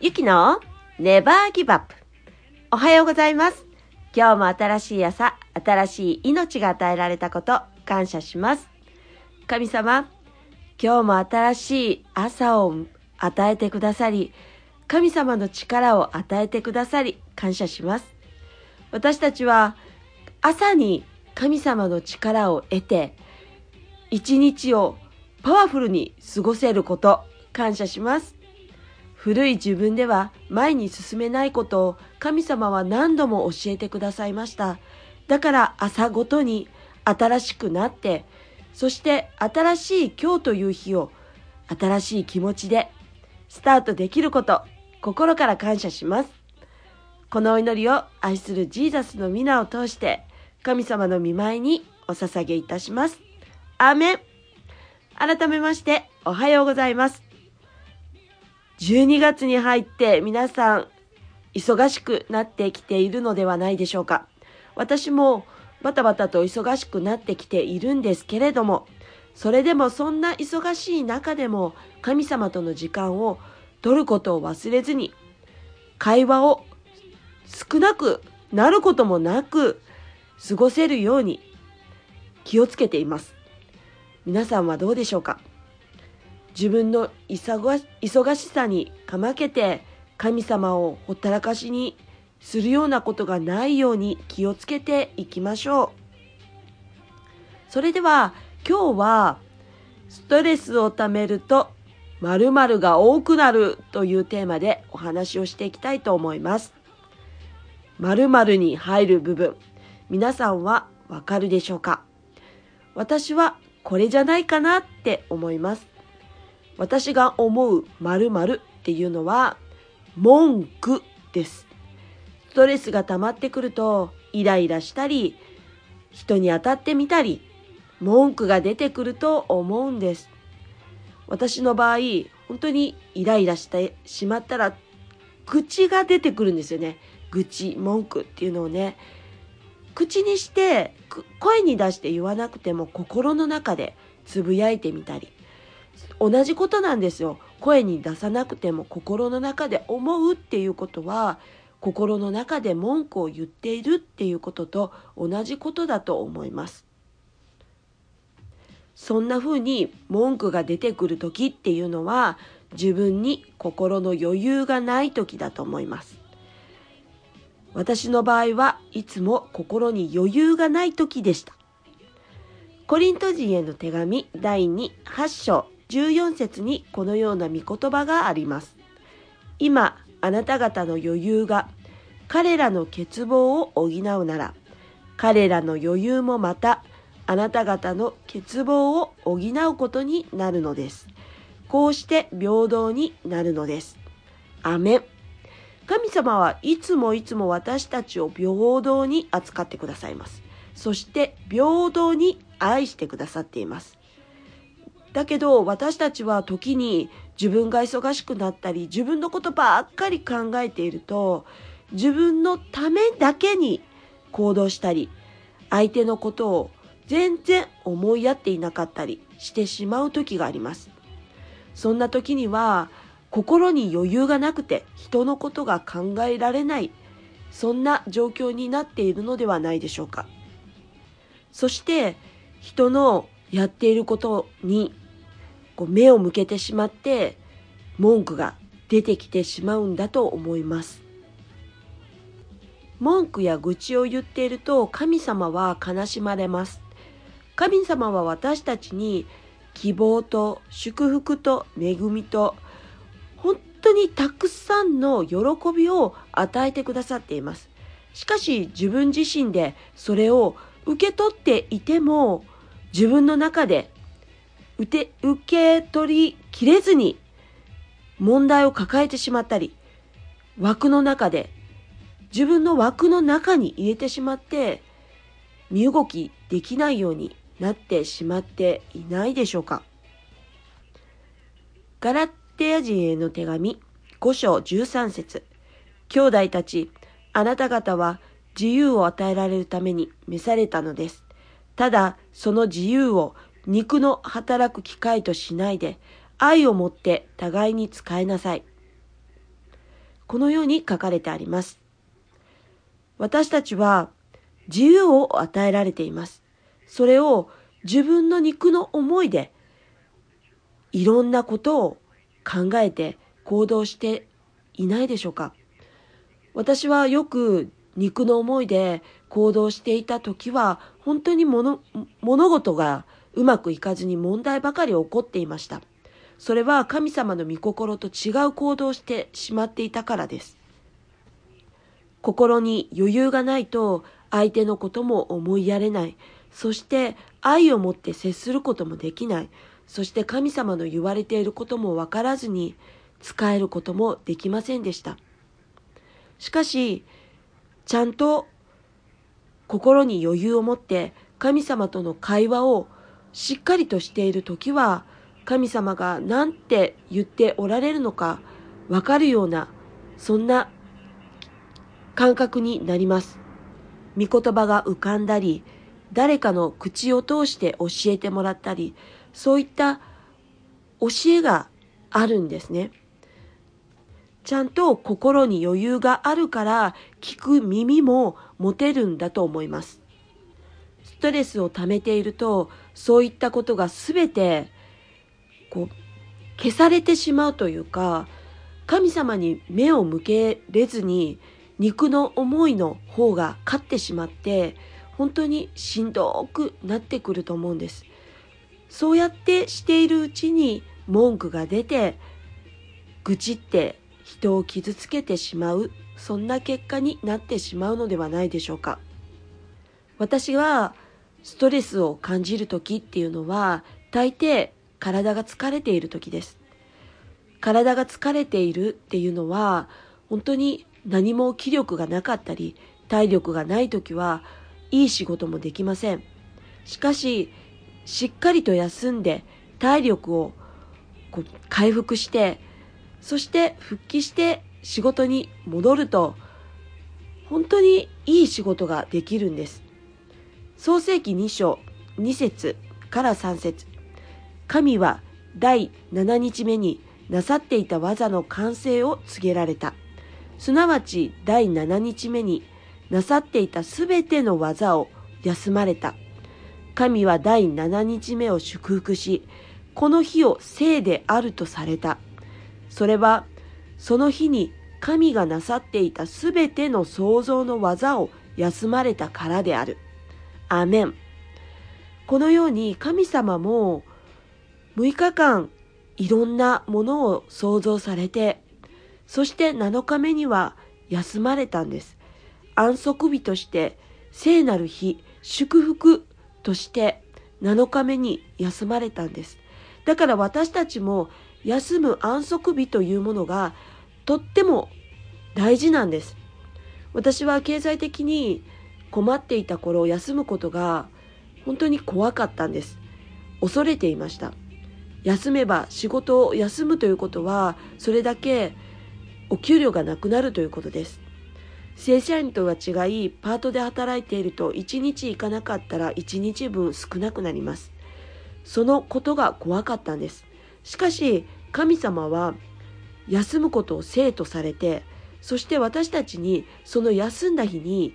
ゆきのネバーギブアップ。おはようございます。今日も新しい朝、新しい命が与えられたこと、感謝します。神様、今日も新しい朝を与えてくださり、神様の力を与えてくださり、感謝します。私たちは朝に神様の力を得て、一日をパワフルに過ごせること、感謝します。古い自分では前に進めないことを神様は何度も教えてくださいました。だから朝ごとに新しくなって、そして新しい今日という日を新しい気持ちでスタートできること、心から感謝します。このお祈りを愛するジーザスの皆を通して神様の見舞いにお捧げいたします。アーメン改めましておはようございます。12月に入って皆さん忙しくなってきているのではないでしょうか。私もバタバタと忙しくなってきているんですけれども、それでもそんな忙しい中でも神様との時間を取ることを忘れずに、会話を少なくなることもなく過ごせるように気をつけています。皆さんはどうでしょうか？自分の忙しさにかまけて神様をほったらかしにするようなことがないように気をつけていきましょう。それでは今日はストレスをためると〇〇が多くなるというテーマでお話をしていきたいと思います。〇〇に入る部分、皆さんはわかるでしょうか？私はこれじゃないかなって思います。私が思う〇〇っていうのは文句です。ストレスが溜まってくるとイライラしたり人に当たってみたり文句が出てくると思うんです。私の場合本当にイライラしてしまったら愚痴が出てくるんですよね。愚痴、文句っていうのをね口にして声に出して言わなくても心の中でつぶやいてみたり。同じことなんですよ。声に出さなくても心の中で思うっていうことは心の中で文句を言っているっていうことと同じことだと思います。そんな風に文句が出てくる時っていうのは自分に心の余裕がない時だと思います。私の場合はいつも心に余裕がない時でしたコリント人への手紙第2、8章14節にこのような御言葉があります。今、あなた方の余裕が彼らの欠乏を補うなら、彼らの余裕もまたあなた方の欠乏を補うことになるのです。こうして平等になるのです。アメン。神様はいつもいつも私たちを平等に扱ってくださいます。そして平等に愛してくださっています。だけど私たちは時に自分が忙しくなったり自分のことばっかり考えていると自分のためだけに行動したり相手のことを全然思いやっていなかったりしてしまう時があります。そんな時には心に余裕がなくて人のことが考えられないそんな状況になっているのではないでしょうか。そして人のやっていることにこう目を向けてしまって文句が出てきてしまうんだと思います。文句や愚痴を言っていると神様は悲しまれます。神様は私たちに希望と祝福と恵みと本当にたくさんの喜びを与えてくださっています。しかし自分自身でそれを受け取っていても自分の中で受け取りきれずに問題を抱えてしまったり枠の中で自分の枠の中に入れてしまって身動きできないようになってしまっていないでしょうかガラッテヤ人への手紙5章13節兄弟たち、あなた方は自由を与えられるために召されたのです。ただその自由を肉の働く機会としないで愛をもって互いに使いなさい。このように書かれてあります。私たちは自由を与えられています。それを自分の肉の思いでいろんなことを考えて行動していないでしょうか？私はよく肉の思いで行動していた時は本当に物事がうまくいかずに問題ばかり起こっていました。それは神様の御心と違う行動をしてしまっていたからです。心に余裕がないと相手のことも思いやれない。そして愛を持って接することもできない。そして神様の言われていることもわからずに使えることもできませんでした。しかし、ちゃんと心に余裕を持って神様との会話をしっかりとしている時は神様が何て言っておられるのかわかるようなそんな感覚になります。御言葉が浮かんだり誰かの口を通して教えてもらったりそういった教えがあるんですね。ちゃんと心に余裕があるから聞く耳も持てるんだと思います。ストレスを溜めているとそういったことが全てこう消されてしまうというか神様に目を向けれずに肉の思いの方が勝ってしまって本当にしんどくなってくると思うんです。そうやってしているうちに文句が出て愚痴って人を傷つけてしまうそんな結果になってしまうのではないでしょうか私はストレスを感じる時っていうのは大抵体が疲れている時です体が疲れているっていうのは本当に何も気力がなかったり体力がない時はいい仕事もできませんしかししっかりと休んで体力をこう回復してそして復帰して仕事に戻ると本当にいい仕事ができるんです。創世記2章2節から3節神は第7日目になさっていた技の完成を告げられた。すなわち第7日目になさっていたすべての技を休まれた。神は第7日目を祝福し、この日を聖であるとされた。それは、その日に神がなさっていたすべての創造の技を休まれたからである。アメン。このように神様も6日間いろんなものを創造されて、そして7日目には休まれたんです。安息日として聖なる日、祝福として7日目に休まれたんです。だから私たちも休む安息日というものがとっても大事なんです。私は経済的に困っていた頃休むことが本当に怖かったんです。恐れていました。休めば仕事を休むということはそれだけお給料がなくなるということです。正社員とは違いパートで働いていると1日行かなかったら1日分少なくなります。そのことが怖かったんです。しかし神様は休むことを生とされてそして私たちにその休んだ日に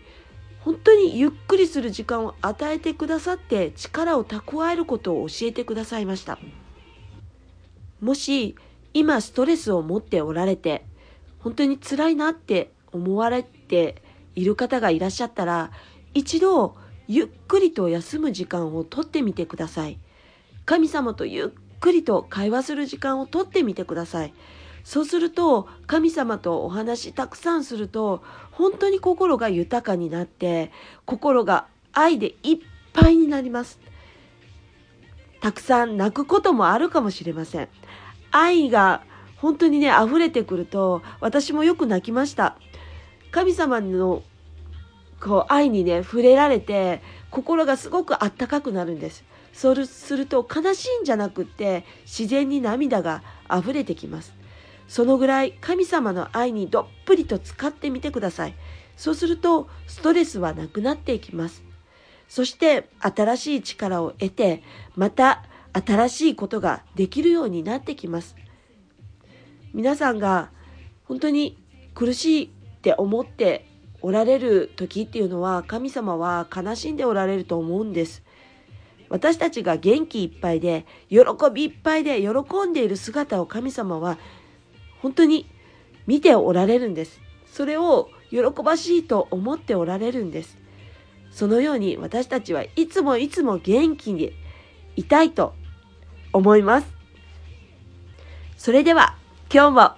本当にゆっくりする時間を与えてくださって力を蓄えることを教えてくださいましたもし今ストレスを持っておられて本当に辛いなって思われている方がいらっしゃったら一度ゆっくりと休む時間をとってみてください神様とゆっくりと会話する時間をとってみてください。そうすると神様とお話たくさんすると本当に心が豊かになって心が愛でいっぱいになります。たくさん泣くこともあるかもしれません。愛が本当にね溢れてくると私もよく泣きました。神様のこう愛にね触れられて心がすごくあったかくなるんです。そうすると悲しいんじゃなくって自然に涙が溢れてきます。そのぐらい神様の愛にどっぷりと使ってみてください。そうするとストレスはなくなっていきます。そして新しい力を得て、また新しいことができるようになってきます。皆さんが本当に苦しいって思っておられる時っていうのは神様は悲しんでおられると思うんです。私たちが元気いっぱいで喜びいっぱいで喜んでいる姿を神様は本当に見ておられるんです。それを喜ばしいと思っておられるんです。そのように私たちはいつもいつも元気にいたいと思います。それでは今日も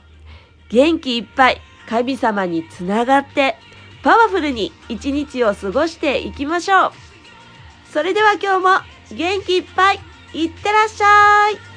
元気いっぱい神様につながってパワフルに一日を過ごしていきましょう。それでは今日も元気いっぱいいってらっしゃい